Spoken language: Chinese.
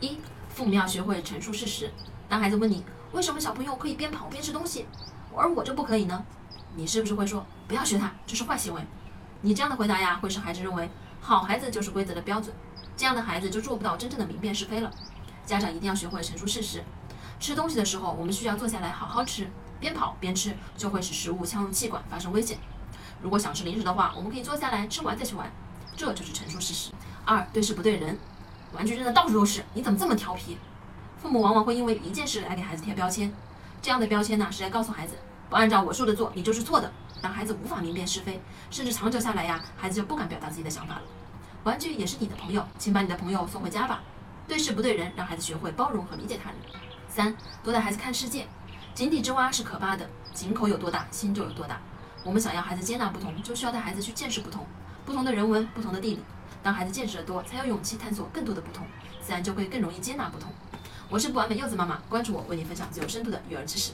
一、父母要学会陈述事实。当孩子问你为什么小朋友可以边跑边吃东西，而我就不可以呢？你是不是会说不要学他，这是坏行为？你这样的回答呀，会使孩子认为好孩子就是规则的标准，这样的孩子就做不到真正的明辨是非了。家长一定要学会陈述事实。吃东西的时候，我们需要坐下来好好吃，边跑边吃就会使食物呛入气管，发生危险。如果想吃零食的话，我们可以坐下来吃完再去玩，这就是陈述事实。二，对事不对人，玩具扔的到处都是，你怎么这么调皮？父母往往会因为一件事来给孩子贴标签，这样的标签呢是来告诉孩子，不按照我说的做，你就是错的，让孩子无法明辨是非，甚至长久下来呀，孩子就不敢表达自己的想法了。玩具也是你的朋友，请把你的朋友送回家吧。对事不对人，让孩子学会包容和理解他人。三，多带孩子看世界，井底之蛙是可怕的，井口有多大，心就有多大。我们想要孩子接纳不同，就需要带孩子去见识不同，不同的人文，不同的地理。让孩子见识的多，才有勇气探索更多的不同，自然就会更容易接纳不同。我是不完美柚子妈妈，关注我，为你分享最有深度的育儿知识。